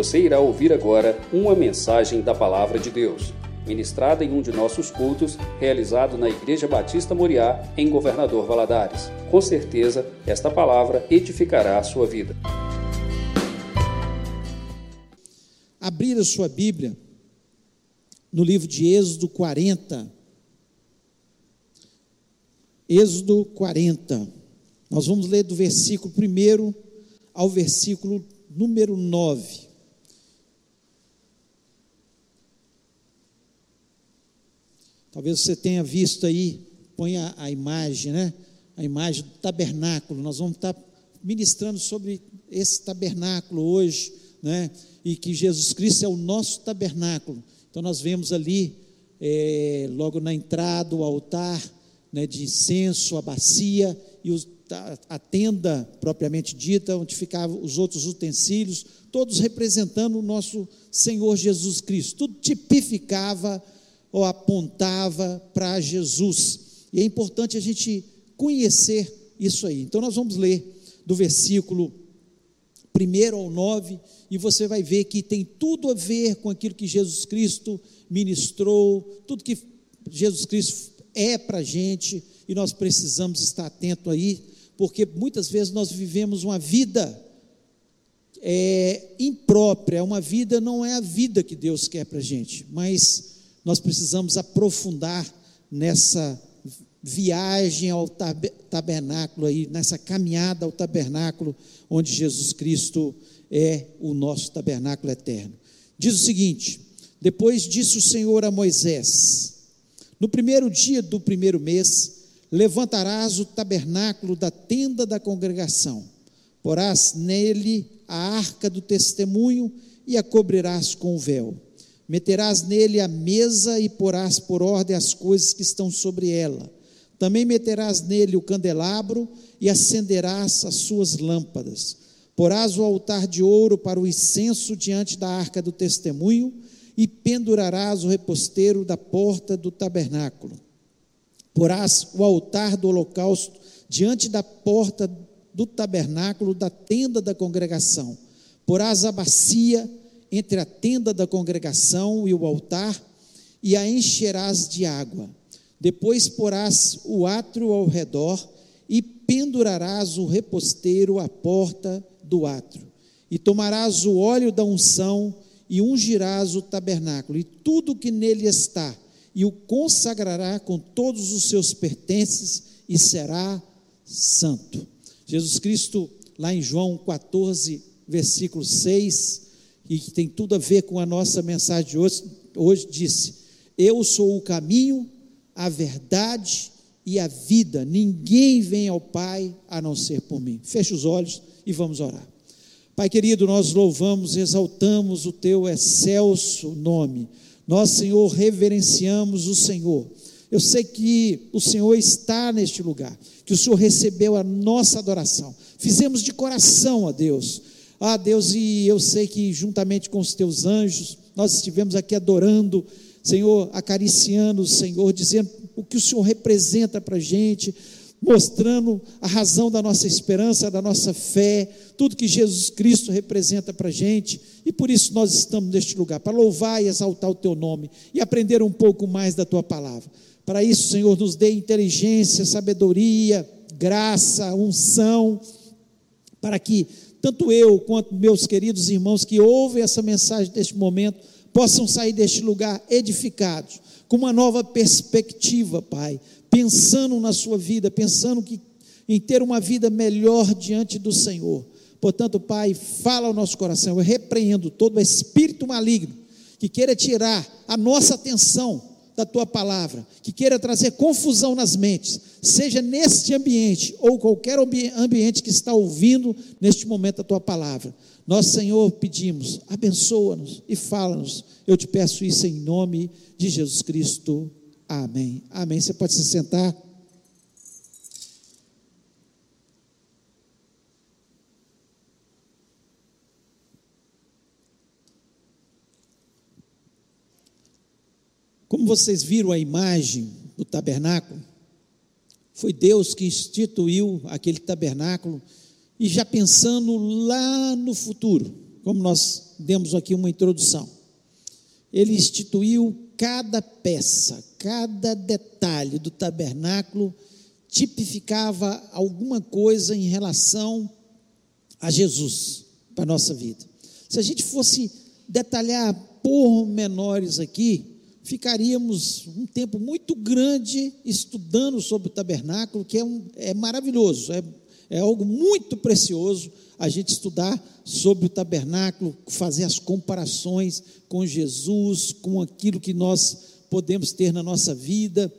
Você irá ouvir agora uma mensagem da Palavra de Deus, ministrada em um de nossos cultos, realizado na Igreja Batista Moriá, em Governador Valadares. Com certeza, esta palavra edificará a sua vida. Abrir a sua Bíblia no livro de Êxodo 40. Êxodo 40. Nós vamos ler do versículo 1 ao versículo número 9. Talvez você tenha visto aí, põe a, a, imagem, né? A imagem do tabernáculo. Nós vamos estar ministrando sobre esse tabernáculo hoje, né? E que Jesus Cristo é o nosso tabernáculo. Então nós vemos ali, é, logo na entrada, o altar né, de incenso, a bacia e os a tenda propriamente dita, onde ficavam os outros utensílios, todos representando o nosso Senhor Jesus Cristo. Tudo tipificava ou apontava para Jesus. E é importante a gente conhecer isso aí. Então nós vamos ler do versículo 1 ao 9, e você vai ver que tem tudo a ver com aquilo que Jesus Cristo ministrou, tudo que Jesus Cristo é para a gente, e nós precisamos estar atento aí porque muitas vezes nós vivemos uma vida é, imprópria, uma vida não é a vida que Deus quer para a gente, mas nós precisamos aprofundar nessa viagem ao tabernáculo aí, nessa caminhada ao tabernáculo, onde Jesus Cristo é o nosso tabernáculo eterno. Diz o seguinte: depois disse o Senhor a Moisés, no primeiro dia do primeiro mês, levantarás o tabernáculo da tenda da congregação, porás nele a arca do testemunho e a cobrirás com o véu. Meterás nele a mesa e porás por ordem as coisas que estão sobre ela. Também meterás nele o candelabro e acenderás as suas lâmpadas. Porás o altar de ouro para o incenso diante da arca do testemunho e pendurarás o reposteiro da porta do tabernáculo Porás o altar do holocausto diante da porta do tabernáculo da tenda da congregação. Porás a bacia entre a tenda da congregação e o altar e a encherás de água. Depois porás o átrio ao redor e pendurarás o reposteiro à porta do átrio. E tomarás o óleo da unção e ungirás o tabernáculo e tudo que nele está e o consagrará com todos os seus pertences e será santo. Jesus Cristo, lá em João 14, versículo 6, e que tem tudo a ver com a nossa mensagem de hoje, hoje disse: Eu sou o caminho, a verdade e a vida. Ninguém vem ao Pai a não ser por mim. Feche os olhos e vamos orar. Pai querido, nós louvamos, exaltamos o teu excelso nome. Nós, Senhor, reverenciamos o Senhor. Eu sei que o Senhor está neste lugar, que o Senhor recebeu a nossa adoração. Fizemos de coração a Deus. Ah, Deus, e eu sei que juntamente com os teus anjos, nós estivemos aqui adorando, Senhor, acariciando o Senhor, dizendo o que o Senhor representa para a gente, mostrando a razão da nossa esperança, da nossa fé, tudo que Jesus Cristo representa para a gente, e por isso nós estamos neste lugar, para louvar e exaltar o Teu nome e aprender um pouco mais da Tua palavra. Para isso, Senhor, nos dê inteligência, sabedoria, graça, unção, para que tanto eu quanto meus queridos irmãos que ouvem essa mensagem deste momento possam sair deste lugar edificados, com uma nova perspectiva, Pai, pensando na sua vida, pensando que, em ter uma vida melhor diante do Senhor. Portanto, Pai, fala ao nosso coração. Eu repreendo todo espírito maligno que queira tirar a nossa atenção da tua palavra, que queira trazer confusão nas mentes, seja neste ambiente ou qualquer ambiente que está ouvindo neste momento a tua palavra. Nós, Senhor, pedimos, abençoa-nos e fala-nos. Eu te peço isso em nome de Jesus Cristo. Amém. Amém. Você pode se sentar. Como vocês viram a imagem do tabernáculo, foi Deus que instituiu aquele tabernáculo e já pensando lá no futuro, como nós demos aqui uma introdução. Ele instituiu cada peça, cada detalhe do tabernáculo tipificava alguma coisa em relação a Jesus para a nossa vida. Se a gente fosse detalhar pormenores aqui, ficaríamos um tempo muito grande estudando sobre o tabernáculo, que é, um, é maravilhoso, é, é algo muito precioso a gente estudar sobre o tabernáculo, fazer as comparações com Jesus, com aquilo que nós podemos ter na nossa vida,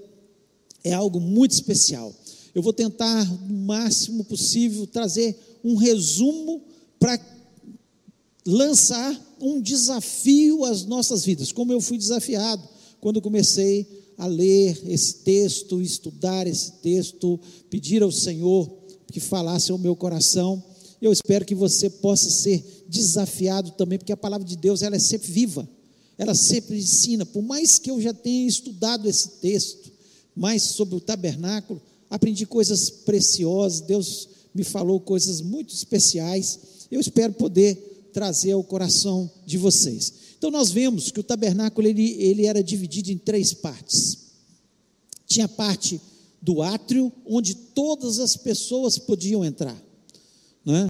é algo muito especial. Eu vou tentar, no máximo possível, trazer um resumo para lançar um desafio às nossas vidas, como eu fui desafiado quando comecei a ler esse texto, estudar esse texto, pedir ao Senhor que falasse ao meu coração. Eu espero que você possa ser desafiado também, porque a palavra de Deus ela é sempre viva, ela sempre ensina. Por mais que eu já tenha estudado esse texto, mais sobre o tabernáculo, aprendi coisas preciosas, Deus me falou coisas muito especiais. Eu espero poder trazer ao coração de vocês. Então nós vemos que o tabernáculo ele, ele era dividido em três partes. Tinha a parte do átrio, onde todas as pessoas podiam entrar. Né?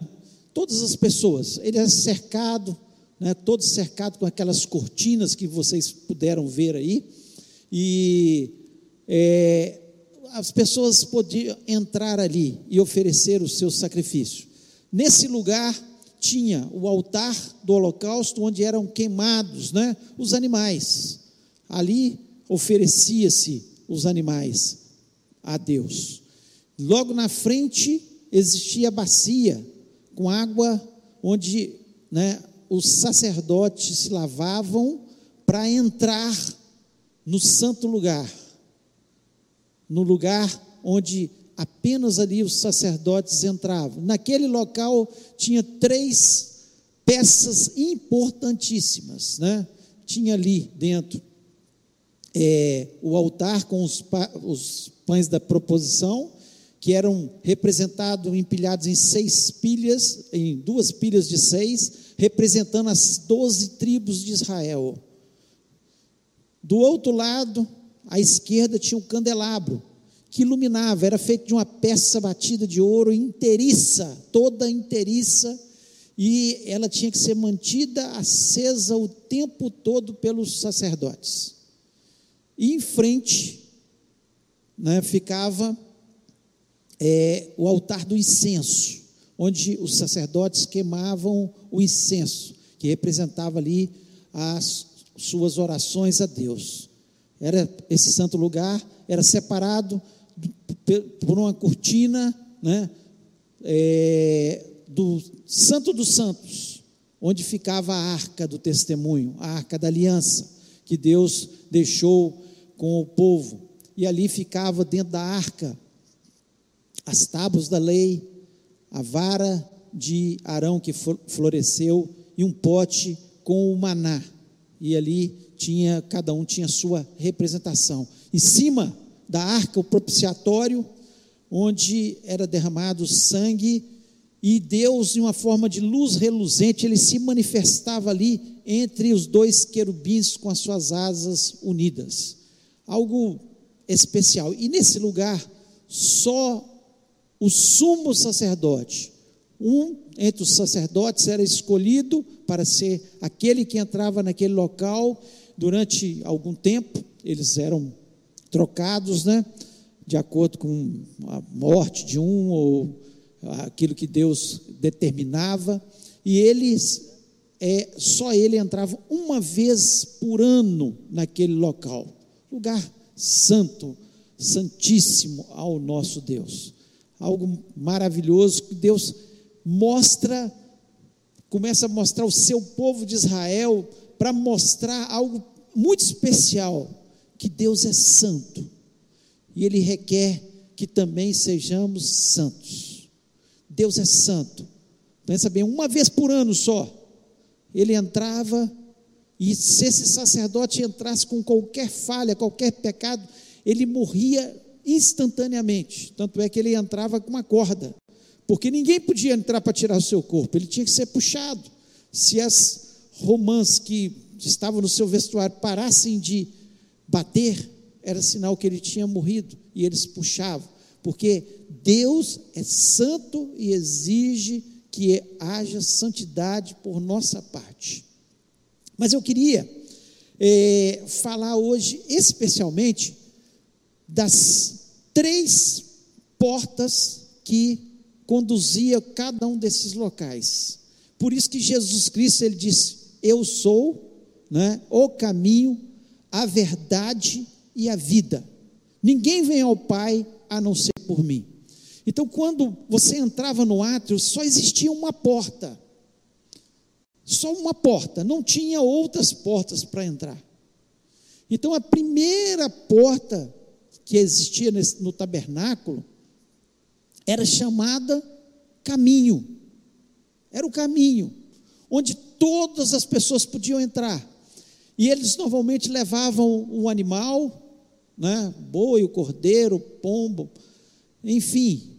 Todas as pessoas. Ele era cercado, né? todo cercado com aquelas cortinas que vocês puderam ver aí. E é, as pessoas podiam entrar ali e oferecer o seu sacrifício. Nesse lugar tinha o altar do holocausto, onde eram queimados né, os animais. Ali oferecia-se os animais a Deus. Logo na frente existia a bacia com água, onde né, os sacerdotes se lavavam para entrar no santo lugar, no lugar onde apenas ali os sacerdotes entravam. Naquele local tinha três peças importantíssimas, né? Tinha ali dentro é, o altar com os, os pães da proposição, que eram representados, empilhados em seis pilhas, em duas pilhas de seis, representando as doze tribos de Israel. Do outro lado, à esquerda, tinha um candelabro, que iluminava, era feito de uma peça batida de ouro inteiriça, toda inteiriça, e ela tinha que ser mantida acesa o tempo todo pelos sacerdotes. E em frente né, ficava é, o altar do incenso, onde os sacerdotes queimavam o incenso, que representava ali as suas orações a Deus. Era esse santo lugar era separado por uma cortina né, é, do Santo dos Santos, onde ficava a arca do testemunho, a arca da aliança, que Deus deixou com o povo. E ali ficava dentro da arca as tábuas da lei, a vara de Arão que floresceu e um pote com o maná. E ali tinha, cada um tinha sua representação. Em cima da arca, o propiciatório, onde era derramado sangue, e Deus, em uma forma de luz reluzente, ele se manifestava ali entre os dois querubins com as suas asas unidas. Algo especial. E nesse lugar, só o sumo sacerdote, um entre os sacerdotes, era escolhido para ser aquele que entrava naquele local durante algum tempo, eles eram trocados, né? De acordo com a morte de um ou aquilo que Deus determinava, e eles é, só ele entrava uma vez por ano naquele local, lugar santo, santíssimo ao nosso Deus. Algo maravilhoso que Deus mostra, começa a mostrar o seu povo de Israel para mostrar algo muito especial que Deus é santo e Ele requer que também sejamos santos. Deus é santo. Pensa bem, uma vez por ano só, ele entrava e se esse sacerdote entrasse com qualquer falha, qualquer pecado, ele morria instantaneamente. Tanto é que ele entrava com uma corda, porque ninguém podia entrar para tirar o seu corpo, ele tinha que ser puxado Se as romãs que estavam no seu vestuário parassem de bater, era sinal que ele tinha morrido, e eles puxavam, porque Deus é santo e exige que haja santidade por nossa parte. Mas eu queria é, falar hoje especialmente das três portas que conduzia cada um desses locais. Por isso que Jesus Cristo ele disse: Eu sou né, o caminho, a verdade e a vida. Ninguém vem ao Pai a não ser por mim. Então, quando você entrava no átrio, só existia uma porta. Só uma porta, não tinha outras portas para entrar. Então, a primeira porta que existia nesse, no tabernáculo era chamada caminho. Era o caminho, onde todas as pessoas podiam entrar. E eles normalmente levavam o animal, né, boi, o cordeiro, o pombo, enfim,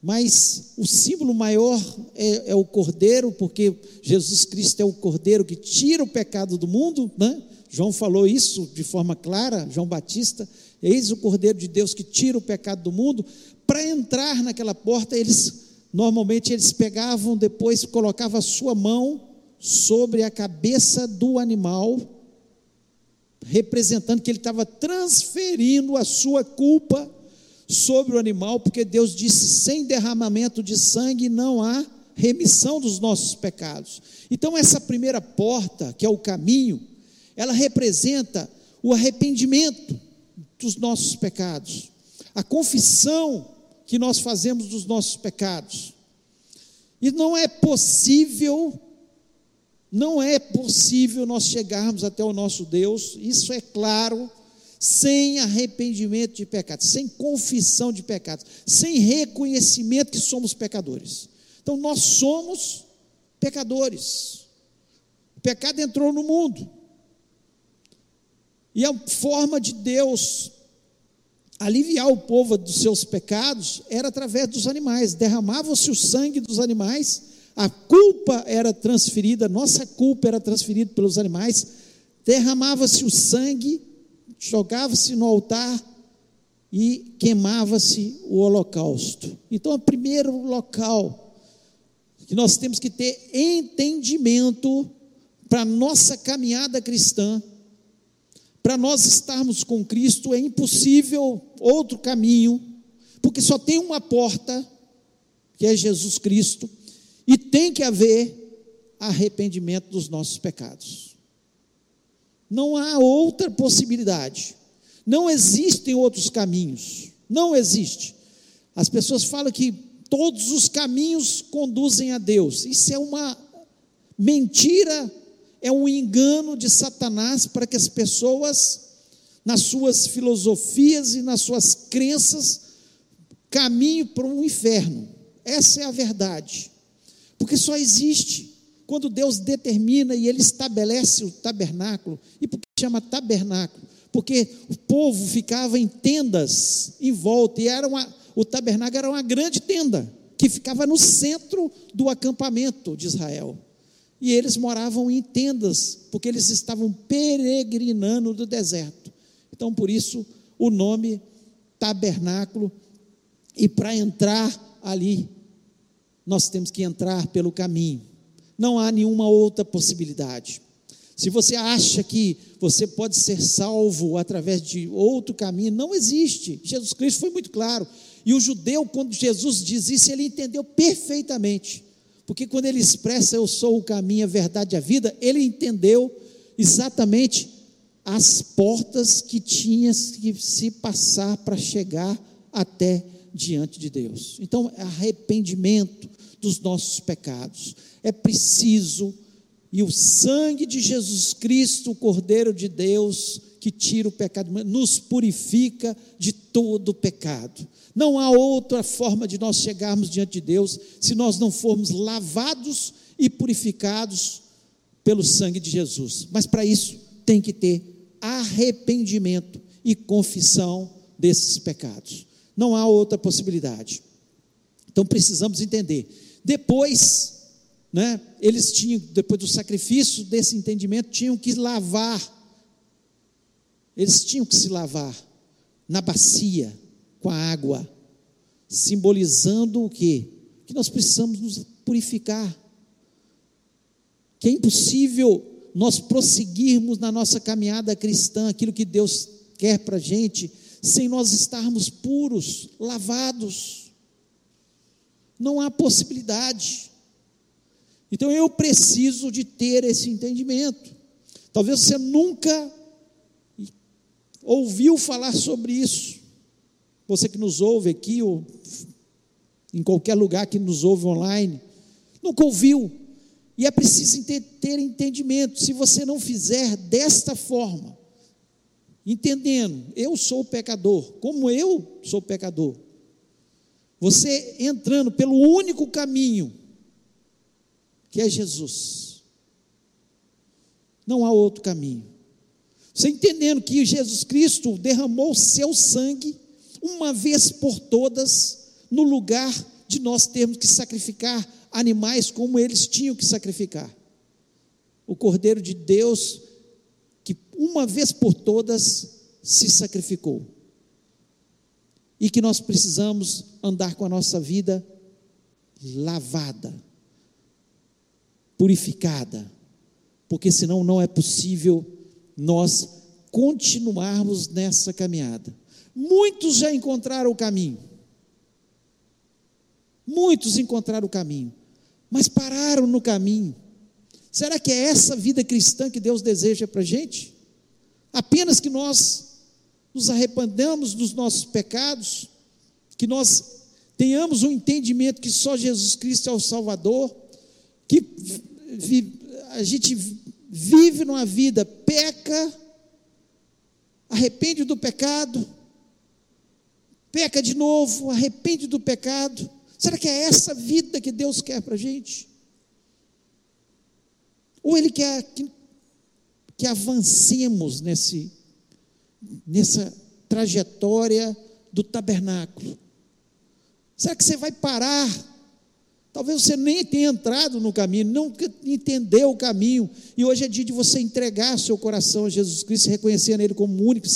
mas o símbolo maior é, é, o cordeiro, porque Jesus Cristo é o cordeiro que tira o pecado do mundo, né? João falou isso de forma clara, João Batista, eis o cordeiro de Deus que tira o pecado do mundo. Para entrar naquela porta, eles normalmente eles pegavam depois colocavam a sua mão sobre a cabeça do animal, representando que ele estava transferindo a sua culpa sobre o animal, porque Deus disse: sem derramamento de sangue não há remissão dos nossos pecados. Então, essa primeira porta, que é o caminho, ela representa o arrependimento dos nossos pecados, a confissão que nós fazemos dos nossos pecados. E não é possível, não é possível nós chegarmos até o nosso Deus, isso é claro, sem arrependimento de pecados, sem confissão de pecados, sem reconhecimento que somos pecadores. Então nós somos pecadores. O pecado entrou no mundo. E a forma de Deus aliviar o povo dos seus pecados era através dos animais. Derramava-se o sangue dos animais, a culpa era transferida, nossa culpa era transferida pelos animais, derramava-se o sangue jogava-se no altar e queimava-se o holocausto. Então, o primeiro local que nós temos que ter entendimento para nossa caminhada cristã, para nós estarmos com Cristo, é impossível outro caminho, porque só tem uma porta, que é Jesus Cristo, e tem que haver arrependimento dos nossos pecados. Não há outra possibilidade. Não existem outros caminhos. Não existe. As pessoas falam que todos os caminhos conduzem a Deus. Isso é uma mentira, é um engano de Satanás para que as pessoas, nas suas filosofias e nas suas crenças, caminhem para o inferno. Essa é a verdade. Porque só existe quando Deus determina e ele estabelece o tabernáculo, e por que chama tabernáculo? Porque o povo ficava em tendas em volta, e era uma, o tabernáculo era uma grande tenda, que ficava no centro do acampamento de Israel. E eles moravam em tendas, porque eles estavam peregrinando do deserto. Então, por isso, o nome tabernáculo. E para entrar ali, nós temos que entrar pelo caminho não há nenhuma outra possibilidade. Se você acha que você pode ser salvo através de outro caminho, não existe. Jesus Cristo foi muito claro. E o judeu, quando Jesus diz isso, ele entendeu perfeitamente. Porque quando ele expressa eu sou o caminho, a verdade e a vida, ele entendeu exatamente as portas que tinha que se passar para chegar até diante de Deus. Então, arrependimento dos nossos pecados é preciso, e o sangue de Jesus Cristo, o Cordeiro de Deus, que tira o pecado, nos purifica de todo pecado. Não há outra forma de nós chegarmos diante de Deus se nós não formos lavados e purificados pelo sangue de Jesus. Mas para isso tem que ter arrependimento e confissão desses pecados. Não há outra possibilidade. Então precisamos entender. Depois né? Eles tinham, depois do sacrifício desse entendimento, tinham que lavar. Eles tinham que se lavar na bacia com a água, simbolizando o quê? Que nós precisamos nos purificar. Que é impossível nós prosseguirmos na nossa caminhada cristã, aquilo que Deus quer para a gente, sem nós estarmos puros, lavados. Não há possibilidade. Então eu preciso de ter esse entendimento. Talvez você nunca ouviu falar sobre isso. Você que nos ouve aqui ou em qualquer lugar que nos ouve online, nunca ouviu. E é preciso ter, entendimento. Se você não fizer desta forma, entendendo, eu sou pecador, como eu sou pecador, você entrando pelo único caminho, que é Jesus. Não há outro caminho. Você entendendo que Jesus Cristo derramou o seu sangue uma vez por todas no lugar de nós termos que sacrificar animais como eles tinham que sacrificar. O Cordeiro de Deus que uma vez por todas se sacrificou. E que nós precisamos andar com a nossa vida lavada purificada, porque senão não é possível nós continuarmos nessa caminhada. Muitos já encontraram o caminho, muitos encontraram o caminho, mas pararam no caminho. Será que é essa vida cristã que Deus deseja para a gente? Apenas que nós nos arrependamos dos nossos pecados, que nós tenhamos um entendimento que só Jesus Cristo é o Salvador, que a gente vive numa vida, peca, arrepende do pecado, peca de novo, arrepende do pecado. Será que é essa vida que Deus quer para a gente? Ou Ele quer que, que avancemos nesse, nessa trajetória do tabernáculo? Será que você vai parar Talvez você nem tenha entrado no caminho, não entendeu o caminho, e hoje é dia de você entregar seu coração a Jesus Cristo e reconhecer nele como único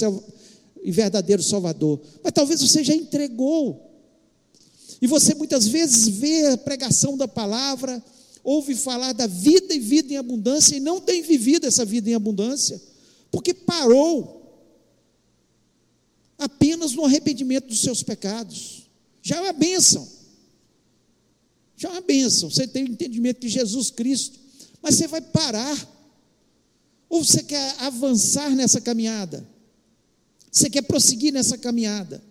e verdadeiro Salvador. Mas talvez você já entregou, e você muitas vezes vê a pregação da palavra, ouve falar da vida e vida em abundância, e não tem vivido essa vida em abundância, porque parou apenas no arrependimento dos seus pecados. Já é uma bênção. Já é uma bênção. Você tem o entendimento de Jesus Cristo. Mas você vai parar. Ou você quer avançar nessa caminhada? Você quer prosseguir nessa caminhada?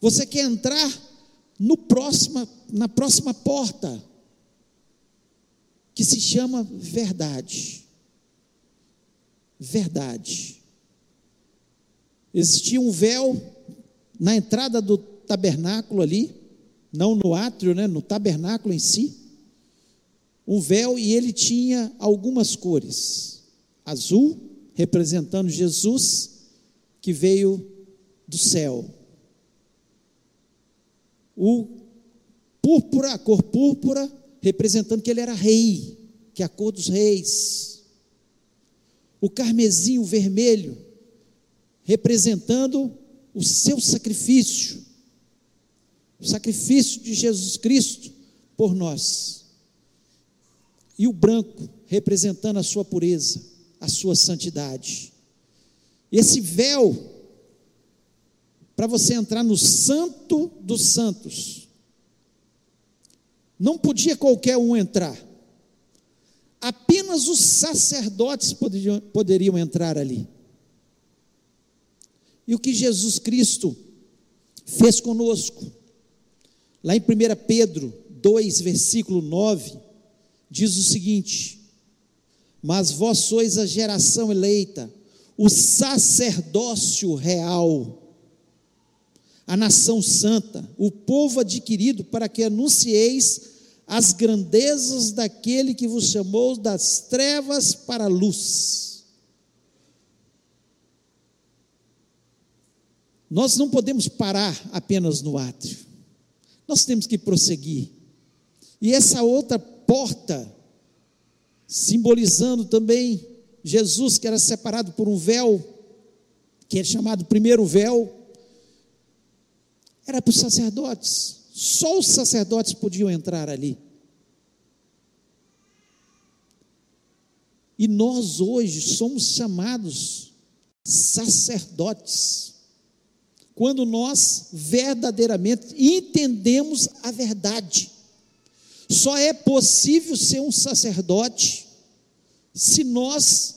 Você quer entrar no próxima, na próxima porta, que se chama verdade. Verdade. Existia um véu na entrada do tabernáculo ali, não no átrio, né, no tabernáculo em si, um véu e ele tinha algumas cores: azul, representando Jesus, que veio do céu, o púrpura, a cor púrpura, representando que ele era rei, que é a cor dos reis, o carmesim, o vermelho, representando o seu sacrifício, o sacrifício de Jesus Cristo por nós. E o branco representando a sua pureza, a sua santidade. Esse véu, para você entrar no santo dos santos, não podia qualquer um entrar. Apenas os sacerdotes poderiam, poderiam entrar ali. E o que Jesus Cristo fez conosco? Lá em 1 Pedro 2, versículo 9, diz o seguinte: Mas vós sois a geração eleita, o sacerdócio real, a nação santa, o povo adquirido, para que anuncieis as grandezas daquele que vos chamou das trevas para a luz. Nós não podemos parar apenas no átrio. Nós temos que prosseguir. E essa outra porta, simbolizando também Jesus que era separado por um véu, que é chamado primeiro véu, era para os sacerdotes. Só os sacerdotes podiam entrar ali. E nós hoje somos chamados sacerdotes. Quando nós verdadeiramente entendemos a verdade. Só é possível ser um sacerdote se nós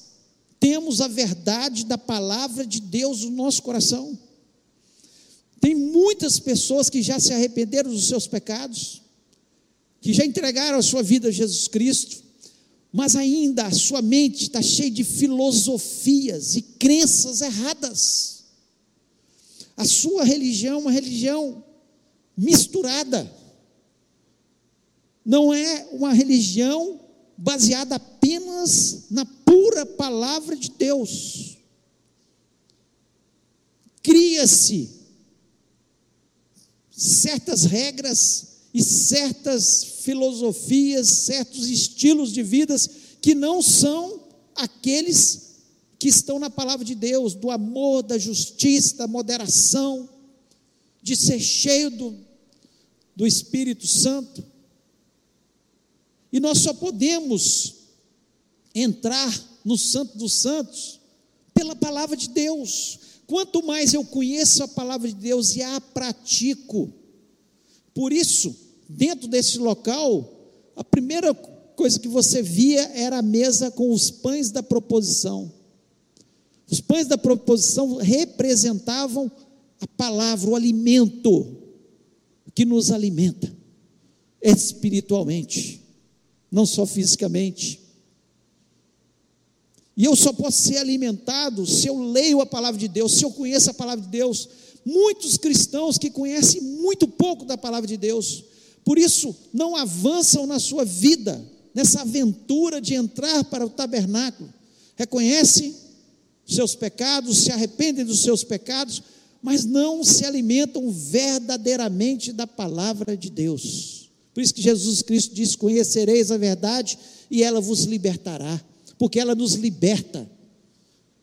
temos a verdade da palavra de Deus no nosso coração. Tem muitas pessoas que já se arrependeram dos seus pecados, que já entregaram a sua vida a Jesus Cristo, mas ainda a sua mente está cheia de filosofias e crenças erradas. A sua religião é uma religião misturada. Não é uma religião baseada apenas na pura palavra de Deus. Cria-se certas regras e certas filosofias, certos estilos de vidas que não são aqueles que estão na palavra de Deus, do amor, da justiça, da moderação, de ser cheio do, do Espírito Santo. E nós só podemos entrar no Santo dos Santos pela palavra de Deus. Quanto mais eu conheço a palavra de Deus e a pratico, por isso, dentro desse local, a primeira coisa que você via era a mesa com os pães da proposição. Os pães da proposição representavam a palavra, o alimento que nos alimenta espiritualmente não só fisicamente. E eu só posso ser alimentado se eu leio a palavra de Deus, se eu conheço a palavra de Deus. Muitos cristãos que conhecem muito pouco da palavra de Deus, por isso não avançam na sua vida, nessa aventura de entrar para o tabernáculo. Reconhecem seus pecados, se arrependem dos seus pecados, mas não se alimentam verdadeiramente da palavra de Deus. Por isso que Jesus Cristo disse: Conhecereis a verdade e ela vos libertará, porque ela nos liberta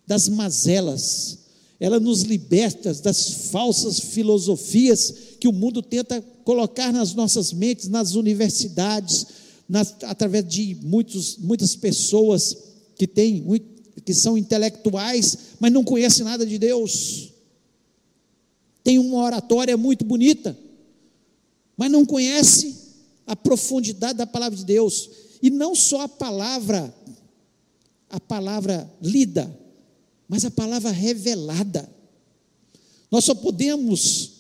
das mazelas, ela nos liberta das falsas filosofias que o mundo tenta colocar nas nossas mentes, nas universidades, nas, através de muitos, muitas pessoas que têm, que são intelectuais, mas não conhecem nada de Deus. Tem uma oratória muito bonita, mas não conhece a profundidade da palavra de Deus. E não só a palavra, a palavra lida, mas a palavra revelada. Nós só podemos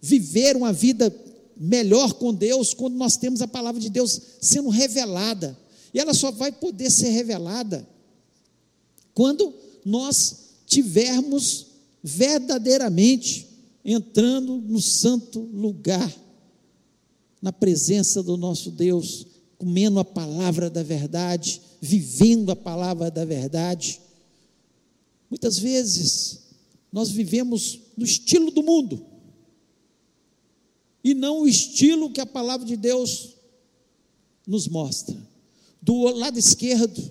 viver uma vida melhor com Deus quando nós temos a palavra de Deus sendo revelada. E ela só vai poder ser revelada quando nós tivermos verdadeiramente entrando no santo lugar na presença do nosso Deus, comendo a palavra da verdade, vivendo a palavra da verdade. Muitas vezes nós vivemos no estilo do mundo e não o estilo que a palavra de Deus nos mostra. Do lado esquerdo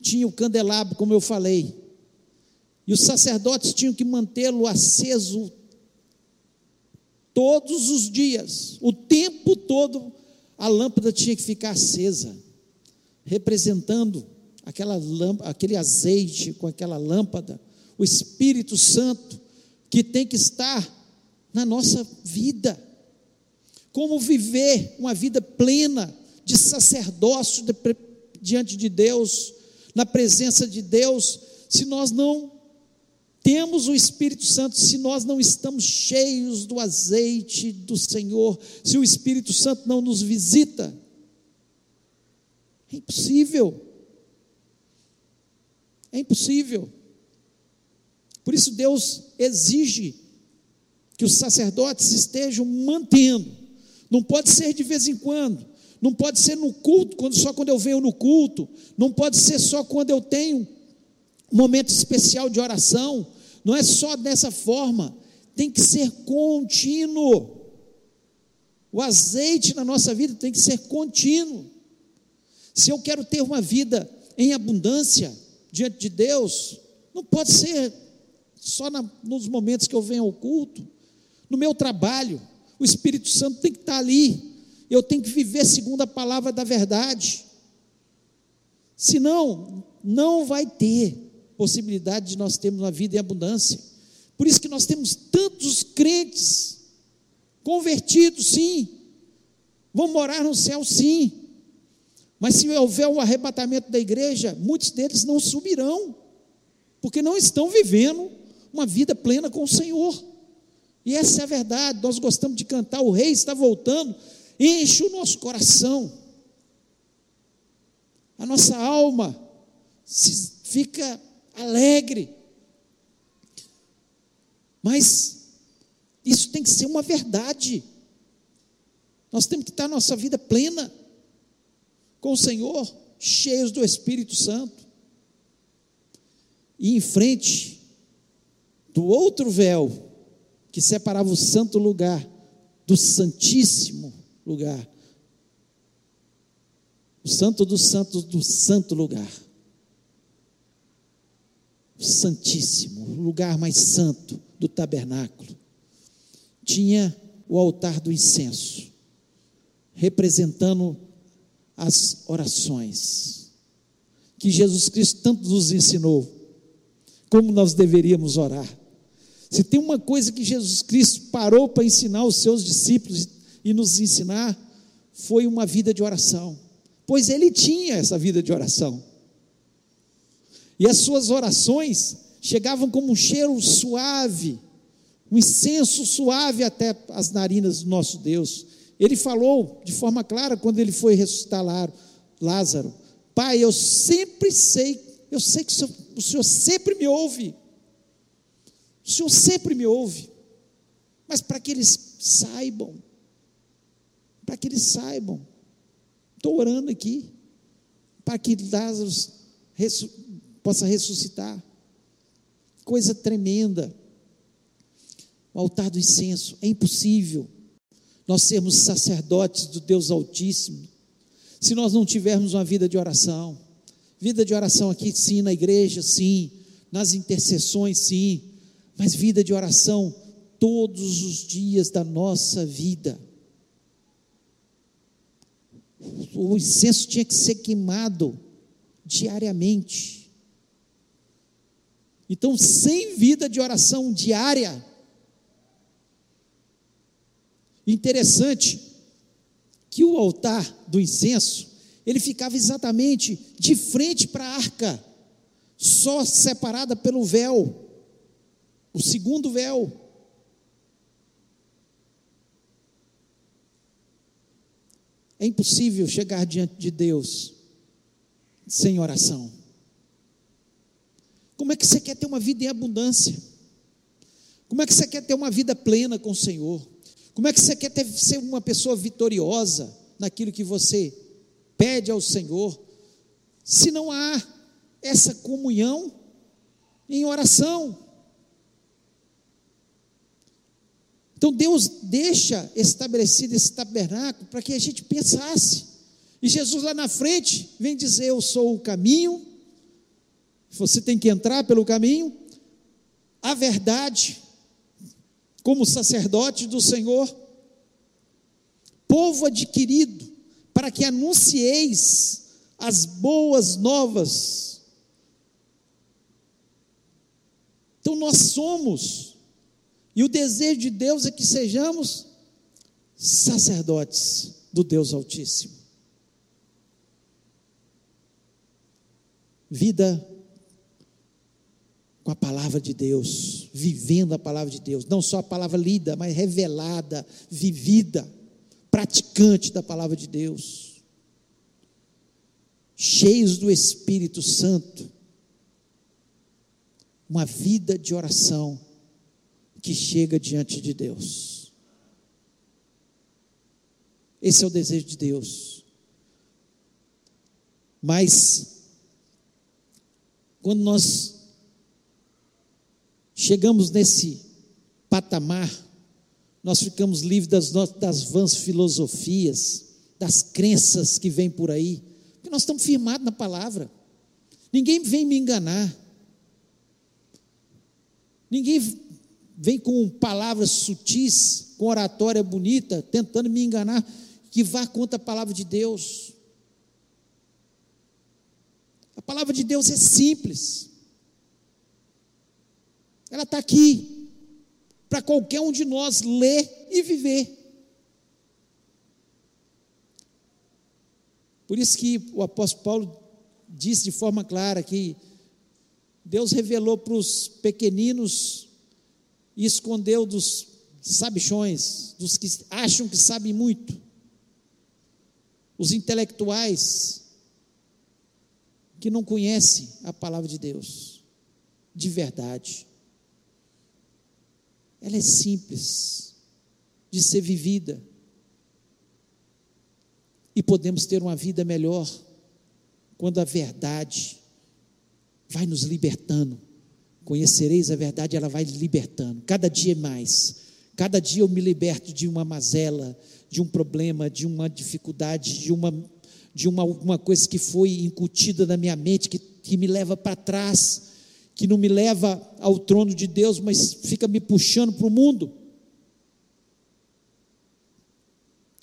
tinha o candelabro, como eu falei, e os sacerdotes tinham que mantê-lo aceso todos os dias, o tempo todo, a lâmpada tinha que ficar acesa, representando aquela lâmpada, aquele azeite com aquela lâmpada, o Espírito Santo que tem que estar na nossa vida. Como viver uma vida plena de sacerdócio diante de Deus, na presença de Deus, se nós não temos o Espírito Santo se nós não estamos cheios do azeite do Senhor, se o Espírito Santo não nos visita. É impossível. É impossível. Por isso Deus exige que os sacerdotes estejam mantendo. Não pode ser de vez em quando. Não pode ser no culto, quando só quando eu venho no culto. Não pode ser só quando eu tenho momento especial de oração, não é só dessa forma, tem que ser contínuo. O azeite na nossa vida tem que ser contínuo. Se eu quero ter uma vida em abundância diante de Deus, não pode ser só na, nos momentos que eu venho ao culto, no meu trabalho, o Espírito Santo tem que estar ali. Eu tenho que viver segundo a palavra da verdade. Senão, não vai ter possibilidade de nós termos uma vida em abundância. Por isso que nós temos tantos crentes convertidos, sim, vão morar no céu, sim. Mas se houver um arrebatamento da igreja, muitos deles não subirão, porque não estão vivendo uma vida plena com o Senhor. E essa é a verdade, nós gostamos de cantar, o rei está voltando, enche o nosso coração, a nossa alma fica alegre, mas isso tem que ser uma verdade, nós temos que estar nossa vida plena com o Senhor, cheios do Espírito Santo, e em frente do outro véu, que separava o santo lugar do santíssimo lugar. O santo dos santos do santo lugar. O santíssimo, o lugar mais santo do tabernáculo. Tinha o altar do incenso, representando as orações que Jesus Cristo tanto nos ensinou, como nós deveríamos orar. Se tem uma coisa que Jesus Cristo parou para ensinar os seus discípulos e nos ensinar, foi uma vida de oração. Pois ele tinha essa vida de oração. E as suas orações chegavam como um cheiro suave, um incenso suave até as narinas do nosso Deus. Ele falou de forma clara quando ele foi ressuscitar Lázaro: Pai, eu sempre sei, eu sei que o Senhor, o Senhor sempre me ouve. O Senhor sempre me ouve, mas para que eles saibam, para que eles saibam, estou orando aqui, para que Lázaro ressu possa ressuscitar. Coisa tremenda. O altar do incenso, é impossível nós sermos sacerdotes do Deus Altíssimo, se nós não tivermos uma vida de oração. Vida de oração aqui, sim, na igreja, sim, nas intercessões, sim, mas vida de oração todos os dias da nossa vida. O incenso tinha que ser queimado diariamente. Então, sem vida de oração diária, interessante que o altar do incenso, ele ficava exatamente de frente para a arca, só separada pelo véu o segundo véu. É impossível chegar diante de Deus sem oração. Como é que você quer ter uma vida em abundância? Como é que você quer ter uma vida plena com o Senhor? Como é que você quer ter, ser uma pessoa vitoriosa naquilo que você pede ao Senhor? Se não há essa comunhão em oração. Então Deus deixa estabelecido esse tabernáculo para que a gente pensasse. E Jesus lá na frente vem dizer: Eu sou o caminho, você tem que entrar pelo caminho, a verdade, como sacerdote do Senhor, povo adquirido, para que anuncieis as boas novas. Então nós somos e o desejo de Deus é que sejamos sacerdotes do Deus Altíssimo. Vida com a palavra de Deus, vivendo a palavra de Deus, não só a palavra lida, mas revelada, vivida, praticante da palavra de Deus, cheios do Espírito Santo, uma vida de oração que chega diante de Deus. Esse é o desejo de Deus. Mas, quando nós chegamos nesse patamar nós ficamos livres das, das vãs filosofias, das crenças que vêm por aí, porque nós estamos firmados na palavra. Ninguém vem me enganar. Ninguém vem com palavras sutis, com oratória bonita, tentando me enganar, que vá contra a palavra de Deus. A palavra de Deus é simples. Ela está aqui para qualquer um de nós ler e viver. Por isso que o apóstolo Paulo disse de forma clara que Deus revelou para os pequeninos e escondeu dos sabichões, dos que acham que sabem muito, os intelectuais que não conhecem a palavra de Deus de verdade. Ela é simples de ser vivida e podemos ter uma vida melhor quando a verdade vai nos libertando. Conhecereis a verdade, ela vai libertando, cada dia mais. Cada dia eu me liberto de uma mazela, de um problema, de uma dificuldade, de uma, de uma alguma coisa que foi incutida na minha mente, que, que me leva para trás, que não me leva ao trono de Deus, mas fica me puxando para o mundo.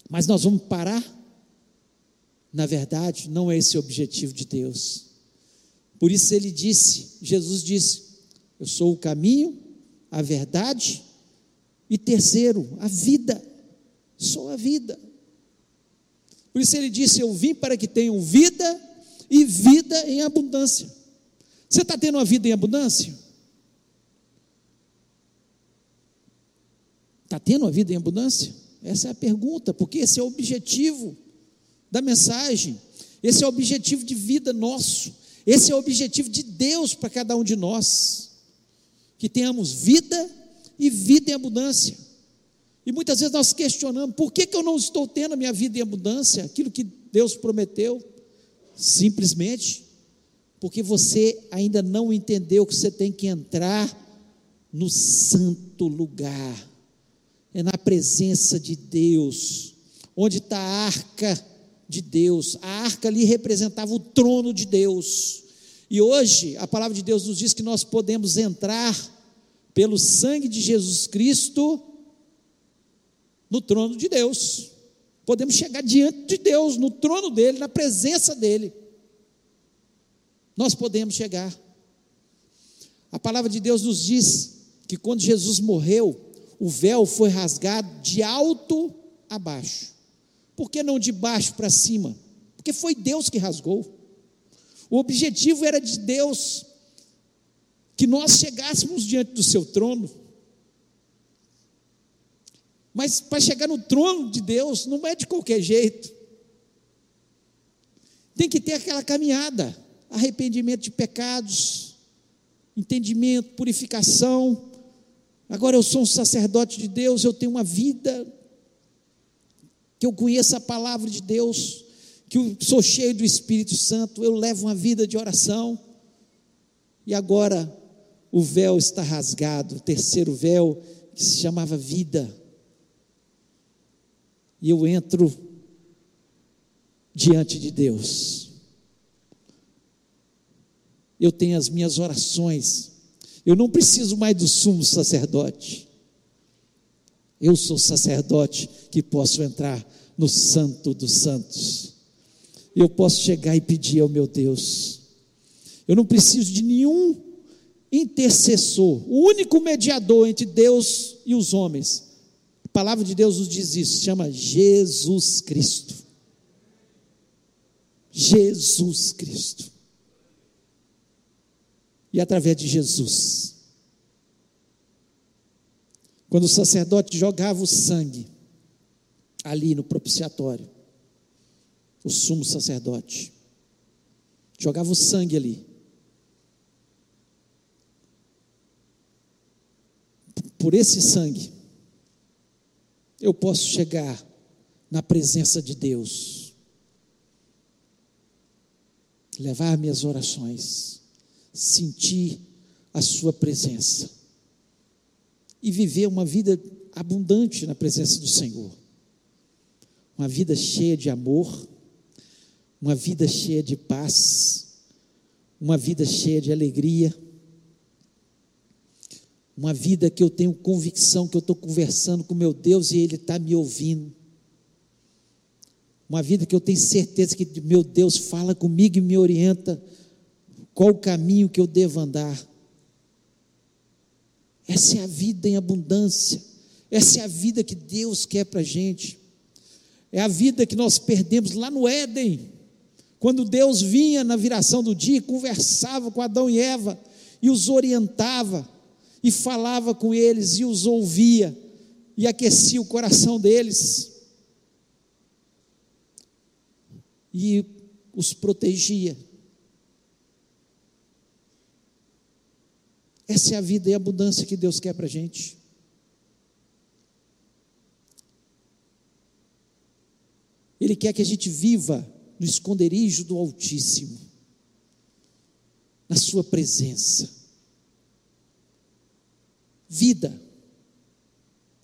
Mas nós vamos parar na verdade, não é esse o objetivo de Deus. Por isso ele disse, Jesus disse: Eu sou o caminho, a verdade e terceiro, a vida. Sou a vida. Por isso ele disse: Eu vim para que tenham vida e vida em abundância. Você está tendo uma vida em abundância? Está tendo uma vida em abundância? Essa é a pergunta, porque esse é o objetivo da mensagem. Esse é o objetivo de vida nosso. Esse é o objetivo de Deus para cada um de nós. Que tenhamos vida e vida em abundância. E muitas vezes nós questionamos: por que, que eu não estou tendo a minha vida em abundância? Aquilo que Deus prometeu. Simplesmente porque você ainda não entendeu que você tem que entrar no santo lugar, é na presença de Deus, onde está a arca de Deus. A arca ali representava o trono de Deus. E hoje a palavra de Deus nos diz que nós podemos entrar pelo sangue de Jesus Cristo no trono de Deus. Podemos chegar diante de Deus, no trono dele, na presença dele. Nós podemos chegar. A palavra de Deus nos diz que quando Jesus morreu, o véu foi rasgado de alto a baixo. Por que não de baixo para cima? Porque foi Deus que rasgou. O objetivo era de Deus que nós chegássemos diante do seu trono. Mas para chegar no trono de Deus não é de qualquer jeito. Tem que ter aquela caminhada, arrependimento de pecados, entendimento, purificação. Agora eu sou um sacerdote de Deus, eu tenho uma vida que eu conheça a palavra de Deus, que eu sou cheio do Espírito Santo, eu levo uma vida de oração. E agora o véu está rasgado, o terceiro véu que se chamava vida. E eu entro diante de Deus. Eu tenho as minhas orações. Eu não preciso mais do sumo sacerdote. Eu sou sacerdote que posso entrar no Santo dos Santos. Eu posso chegar e pedir ao meu Deus. Eu não preciso de nenhum intercessor, o único mediador entre Deus e os homens. A palavra de Deus nos diz isso, chama Jesus Cristo. Jesus Cristo. E através de Jesus, quando o sacerdote jogava o sangue ali no propiciatório, o sumo sacerdote. Jogava o sangue ali. Por esse sangue, eu posso chegar na presença de Deus, levar minhas orações, sentir a Sua presença. E viver uma vida abundante na presença do Senhor. Uma vida cheia de amor, uma vida cheia de paz, uma vida cheia de alegria, uma vida que eu tenho convicção que eu estou conversando com meu Deus e Ele está me ouvindo. Uma vida que eu tenho certeza que meu Deus fala comigo e me orienta qual o caminho que eu devo andar. Essa é a vida em abundância. Essa é a vida que Deus quer para a gente. É a vida que nós perdemos lá no Éden, quando Deus vinha na viração do dia, conversava com Adão e Eva e os orientava, e falava com eles e os ouvia, e aquecia o coração deles, e os protegia. Essa é a vida e a abundância que Deus quer para a gente. Ele quer que a gente viva no esconderijo do Altíssimo, na Sua presença. Vida.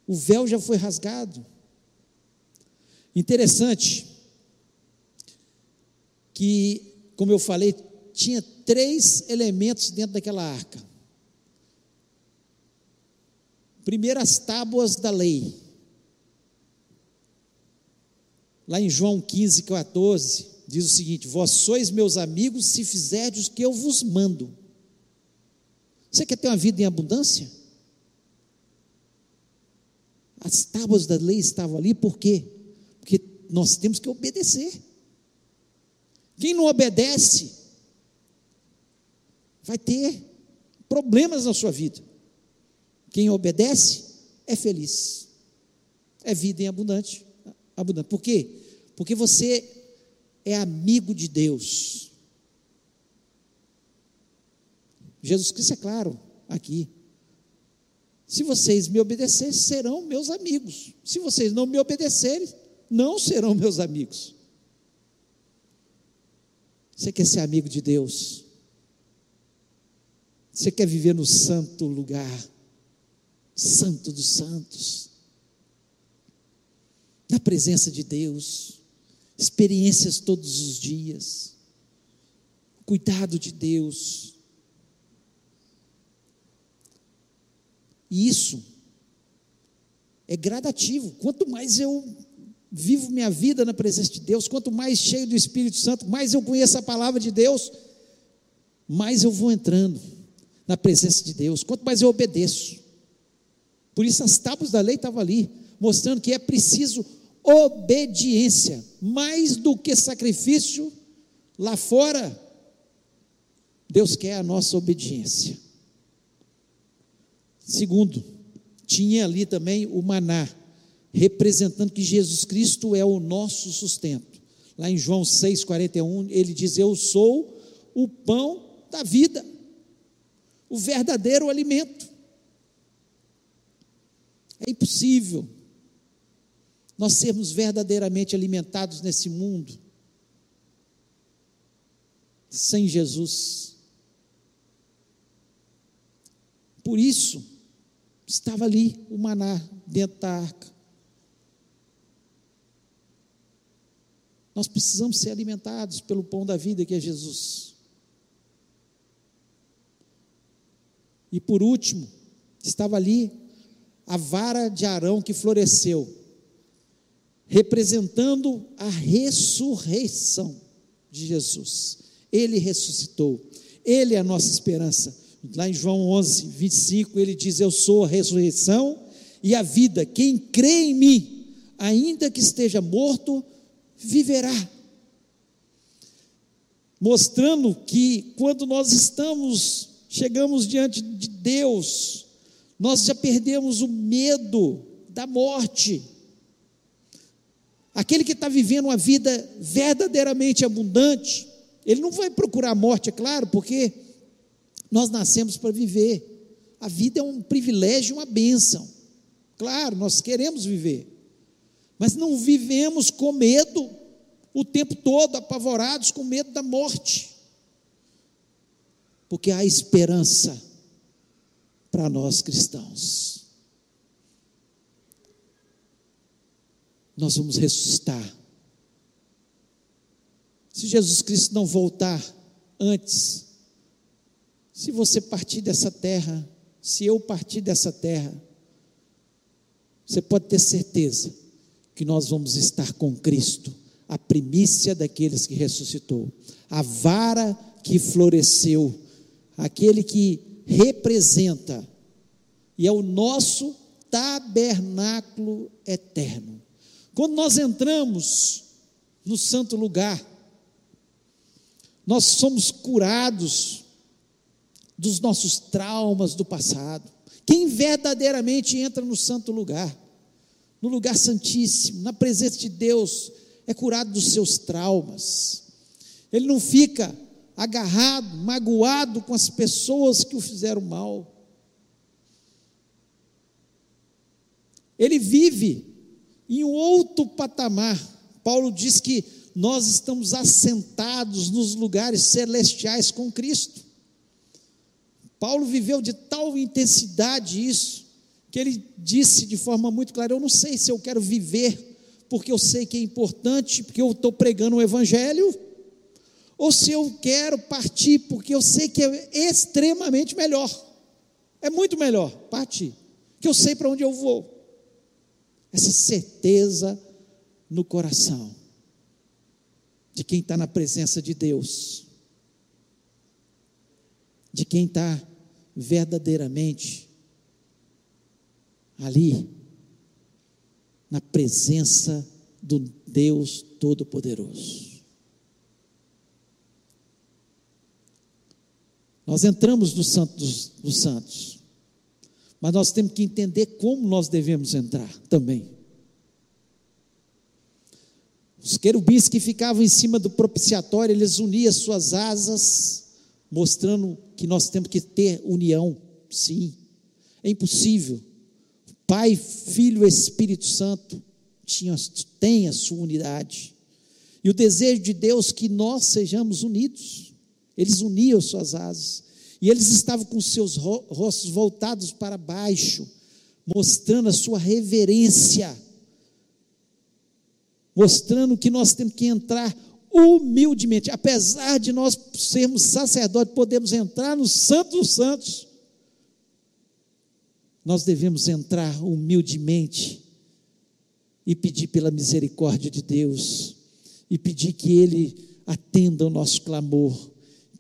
O véu já foi rasgado. Interessante que, como eu falei, tinha três elementos dentro daquela arca. Primeiro, as tábuas da lei. Lá em João 15, 14, diz o seguinte: Vós sois meus amigos se fizerdes o que eu vos mando. Você quer ter uma vida em abundância? As tábuas da lei estavam ali por quê? Porque nós temos que obedecer. Quem não obedece vai ter problemas na sua vida. Quem obedece é feliz. É vida em abundante. Abundante. Por quê? Porque você é amigo de Deus. Jesus Cristo é claro aqui. Se vocês me obedecerem, serão meus amigos. Se vocês não me obedecerem, não serão meus amigos. Você quer ser amigo de Deus? Você quer viver no santo lugar? Santo dos Santos, na presença de Deus, experiências todos os dias, cuidado de Deus. E isso é gradativo. Quanto mais eu vivo minha vida na presença de Deus, quanto mais cheio do Espírito Santo, mais eu conheço a palavra de Deus, mais eu vou entrando na presença de Deus, quanto mais eu obedeço. Por isso as tábuas da lei estavam ali, mostrando que é preciso obediência, mais do que sacrifício lá fora. Deus quer a nossa obediência. Segundo, tinha ali também o maná, representando que Jesus Cristo é o nosso sustento. Lá em João 6,41, ele diz: Eu sou o pão da vida, o verdadeiro alimento. É impossível nós sermos verdadeiramente alimentados nesse mundo sem Jesus. Por isso, estava ali o maná dentro da arca. Nós precisamos ser alimentados pelo pão da vida que é Jesus. E por último, estava ali a vara de Arão que floresceu, representando a ressurreição de Jesus. Ele ressuscitou, ele é a nossa esperança. Lá em João 11, 25, ele diz: Eu sou a ressurreição e a vida. Quem crê em mim, ainda que esteja morto, viverá. Mostrando que quando nós estamos, chegamos diante de Deus, nós já perdemos o medo da morte. Aquele que está vivendo uma vida verdadeiramente abundante, ele não vai procurar a morte, é claro, porque nós nascemos para viver. A vida é um privilégio, uma bênção. Claro, nós queremos viver, mas não vivemos com medo o tempo todo, apavorados com medo da morte, porque há esperança para nós cristãos. Nós vamos ressuscitar. Se Jesus Cristo não voltar antes, se você partir dessa terra, se eu partir dessa terra, você pode ter certeza que nós vamos estar com Cristo, a primícia daqueles que ressuscitou, a vara que floresceu, aquele que representa e é o nosso tabernáculo eterno. Quando nós entramos no santo lugar, nós somos curados dos nossos traumas do passado. Quem verdadeiramente entra no santo lugar, no lugar santíssimo, na presença de Deus, é curado dos seus traumas. Ele não fica agarrado, magoado com as pessoas que o fizeram mal. Ele vive em outro patamar. Paulo diz que nós estamos assentados nos lugares celestiais com Cristo. Paulo viveu de tal intensidade isso, que ele disse de forma muito clara: Eu não sei se eu quero viver porque eu sei que é importante, porque eu estou pregando o Evangelho, ou se eu quero partir porque eu sei que é extremamente melhor, é muito melhor partir, que eu sei para onde eu vou. Essa certeza no coração de quem está na presença de Deus, de quem está verdadeiramente ali, na presença do Deus Todo-Poderoso. Nós entramos no Santo dos, dos Santos, mas nós temos que entender como nós devemos entrar também. Os querubins que ficavam em cima do propiciatório, eles uniam suas asas, mostrando que nós temos que ter união. Sim, é impossível. Pai, Filho, Espírito Santo tinha, tem a sua unidade. E o desejo de Deus que nós sejamos unidos. Eles uniam suas asas. E eles estavam com seus rostos voltados para baixo, mostrando a sua reverência mostrando que nós temos que entrar humildemente, apesar de nós sermos sacerdotes, podemos entrar no Santo dos Santos, nós devemos entrar humildemente e pedir pela misericórdia de Deus, e pedir que Ele atenda o nosso clamor,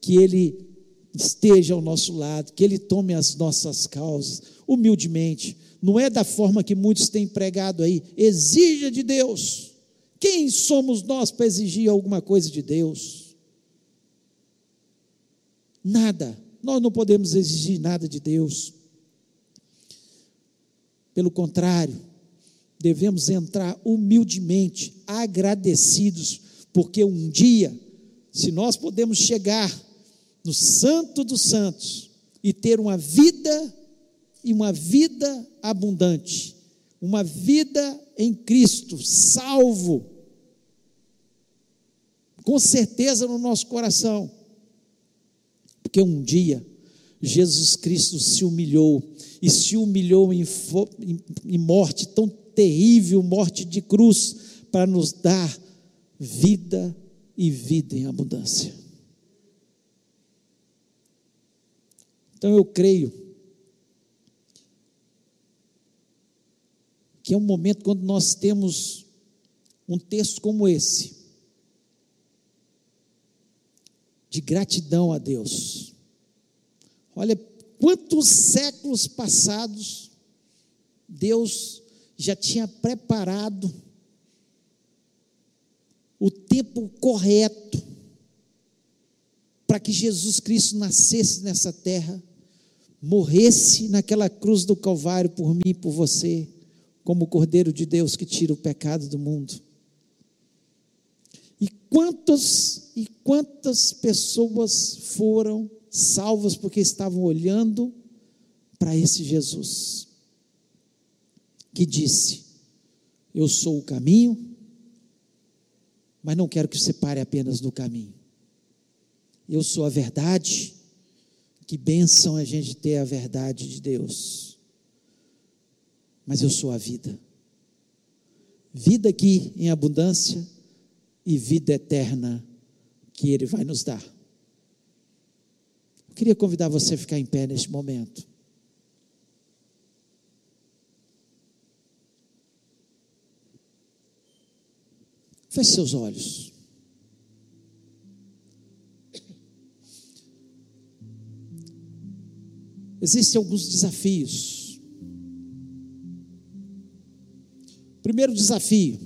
que Ele esteja ao nosso lado, que Ele tome as nossas causas, humildemente, não é da forma que muitos têm pregado aí, exija de Deus quem somos nós para exigir alguma coisa de Deus? Nada. Nós não podemos exigir nada de Deus. Pelo contrário, devemos entrar humildemente, agradecidos, porque um dia, se nós podemos chegar no Santo dos Santos e ter uma vida e uma vida abundante, uma vida em Cristo, salvo, com certeza no nosso coração, porque um dia Jesus Cristo se humilhou e se humilhou em, em morte tão terrível, morte de cruz, para nos dar vida e vida em abundância. Então eu creio que é um momento quando nós temos um texto como esse, de gratidão a Deus. Olha quantos séculos passados Deus já tinha preparado o tempo correto para que Jesus Cristo nascesse nessa terra, morresse naquela cruz do Calvário por mim e por você, como o Cordeiro de Deus que tira o pecado do mundo. E quantas e quantas pessoas foram salvas porque estavam olhando para esse Jesus que disse: Eu sou o caminho, mas não quero que você pare apenas no caminho. Eu sou a verdade. Que bênção a gente ter a verdade de Deus. Mas eu sou a vida. vida aqui em abundância e vida eterna que Ele vai nos dar. Eu queria convidar você a ficar em pé neste momento. Feche seus olhos. Existem alguns desafios. Primeiro desafio: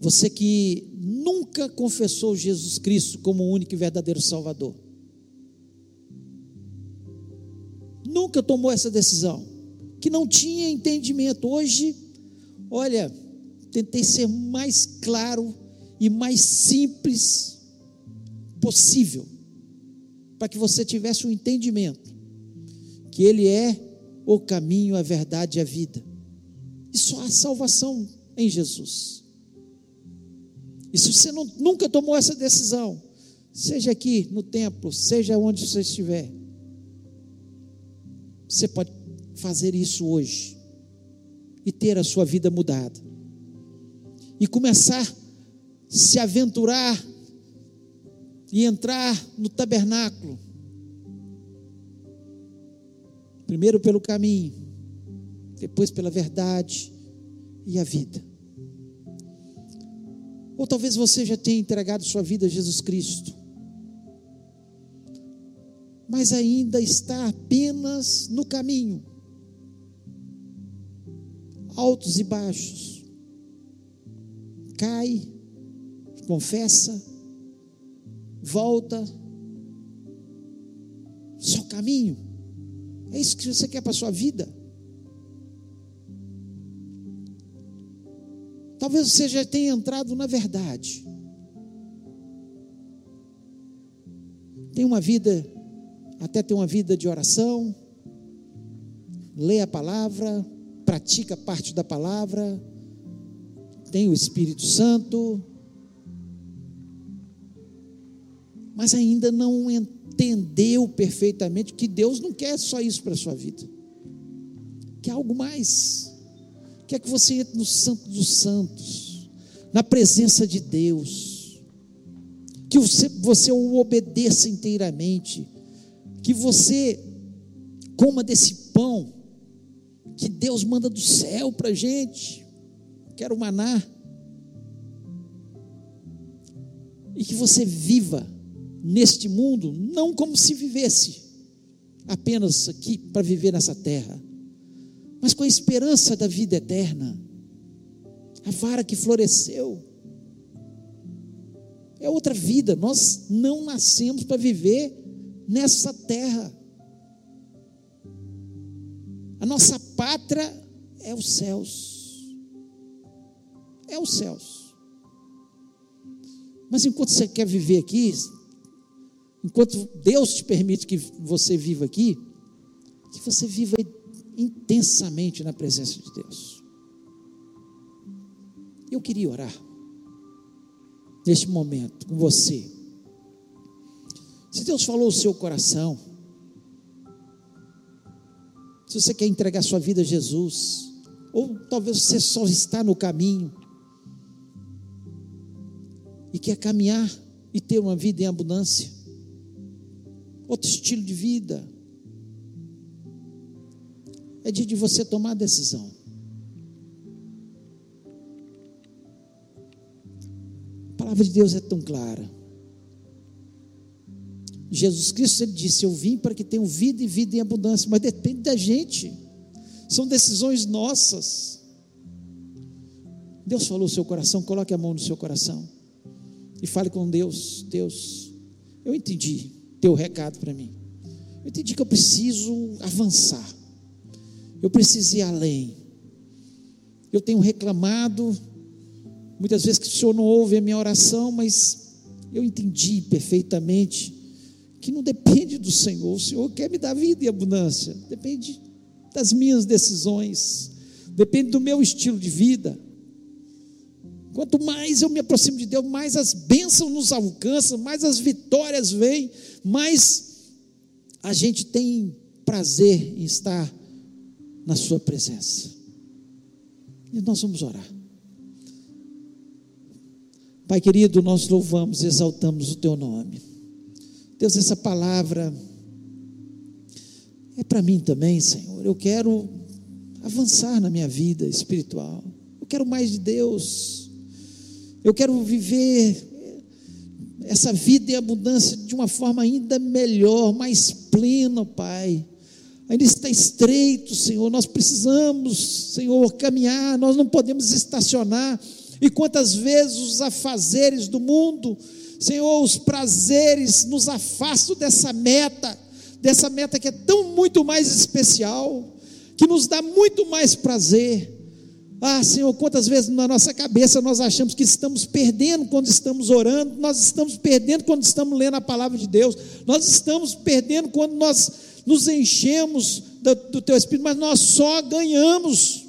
você que nunca confessou Jesus Cristo como o único e verdadeiro Salvador. Nunca tomou essa decisão. Que não tinha entendimento. Hoje, olha, tentei ser mais claro e mais simples possível para que você tivesse um entendimento que Ele é o caminho, a verdade e a vida. E só há salvação em Jesus. E se você não, nunca tomou essa decisão, seja aqui no templo, seja onde você estiver, você pode fazer isso hoje e ter a sua vida mudada. E começar a se aventurar e entrar no tabernáculo. Primeiro pelo caminho, depois pela verdade e a vida. Ou talvez você já tenha entregado sua vida a Jesus Cristo, mas ainda está apenas no caminho, altos e baixos. Cai, confessa, volta. Só caminho. É isso que você quer para a sua vida. Talvez você já tenha entrado na verdade. Tem uma vida, até tem uma vida de oração, lê a palavra, pratica parte da palavra, tem o Espírito Santo, mas ainda não entendeu perfeitamente que Deus não quer só isso para a sua vida, quer algo mais, quer que você entre no Santo dos Santos, na presença de Deus, que você, você o obedeça inteiramente, que você coma desse pão que Deus manda do céu para a gente, quero maná, e que você viva neste mundo, não como se vivesse apenas aqui para viver nessa terra, mas com a esperança da vida eterna, a vara que floresceu. É outra vida, nós não nascemos para viver nessa terra. A nossa pátria é os céus. É os céus. Mas enquanto você quer viver aqui, enquanto Deus te permite que você viva aqui, que você viva intensamente na presença de Deus. Eu queria orar neste momento com você. Se Deus falou o seu coração, se você quer entregar sua vida a Jesus, ou talvez você só está no caminho e quer caminhar e ter uma vida em abundância, outro estilo de vida. É dia de você tomar a decisão. A palavra de Deus é tão clara. Jesus Cristo ele disse: Eu vim para que tenham vida e vida em abundância, mas depende da gente, são decisões nossas. Deus falou no seu coração, coloque a mão no seu coração e fale com Deus: Deus, eu entendi, teu recado para mim. Eu entendi que eu preciso avançar. Eu preciso ir além. Eu tenho reclamado, muitas vezes que o Senhor não ouve a minha oração, mas eu entendi perfeitamente que não depende do Senhor. O Senhor quer me dar vida e abundância. Depende das minhas decisões. Depende do meu estilo de vida. Quanto mais eu me aproximo de Deus, mais as bênçãos nos alcançam, mais as vitórias vêm, mais a gente tem prazer em estar na Sua presença. E nós vamos orar. Pai querido, nós louvamos, exaltamos o teu nome. Deus, essa palavra é para mim também, Senhor. Eu quero avançar na minha vida espiritual. Eu quero mais de Deus. Eu quero viver essa vida em abundância de uma forma ainda melhor, mais plena, Pai. Ainda está estreito, Senhor. Nós precisamos, Senhor, caminhar. Nós não podemos estacionar. E quantas vezes os afazeres do mundo, Senhor, os prazeres nos afastam dessa meta, dessa meta que é tão muito mais especial, que nos dá muito mais prazer. Ah, Senhor, quantas vezes na nossa cabeça nós achamos que estamos perdendo quando estamos orando, nós estamos perdendo quando estamos lendo a palavra de Deus, nós estamos perdendo quando nós nos enchemos do, do Teu Espírito, mas nós só ganhamos,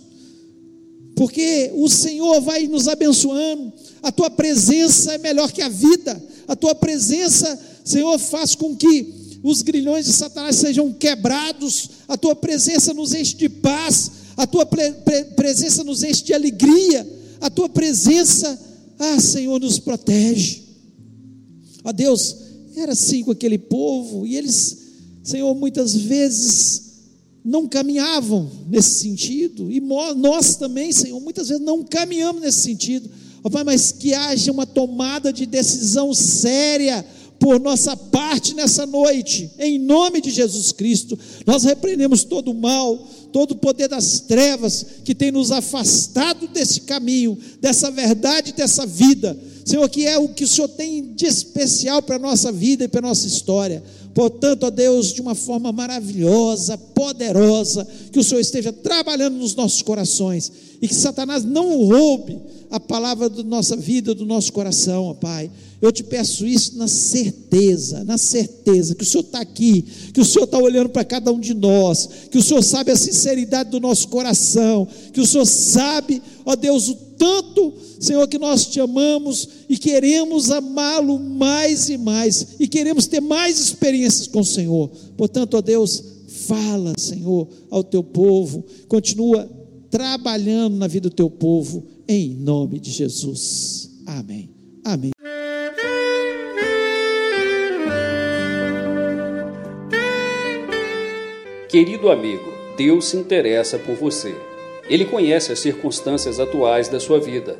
porque o Senhor vai nos abençoando, a Tua presença é melhor que a vida, a Tua presença, Senhor, faz com que os grilhões de Satanás sejam quebrados, a Tua presença nos enche de paz, a tua pre pre presença nos enche de alegria, a tua presença, ah, Senhor, nos protege. Ó Deus, era assim com aquele povo, e eles, Senhor, muitas vezes não caminhavam nesse sentido, e nós também, Senhor, muitas vezes não caminhamos nesse sentido, ó Pai, mas que haja uma tomada de decisão séria, por nossa parte nessa noite, em nome de Jesus Cristo. Nós repreendemos todo o mal, todo o poder das trevas que tem nos afastado desse caminho, dessa verdade, dessa vida. Senhor, que é o que o Senhor tem de especial para a nossa vida e para a nossa história. Portanto, ó Deus, de uma forma maravilhosa, poderosa, que o Senhor esteja trabalhando nos nossos corações e que Satanás não roube a palavra da nossa vida, do nosso coração, ó Pai. Eu te peço isso na certeza, na certeza que o Senhor está aqui, que o Senhor está olhando para cada um de nós, que o Senhor sabe a sinceridade do nosso coração, que o Senhor sabe, ó Deus, o tanto, Senhor, que nós te amamos e queremos amá-lo mais e mais, e queremos ter mais experiências com o Senhor. Portanto, ó Deus, fala, Senhor, ao teu povo, continua trabalhando na vida do teu povo, em nome de Jesus. Amém. Amém. Querido amigo, Deus se interessa por você. Ele conhece as circunstâncias atuais da sua vida.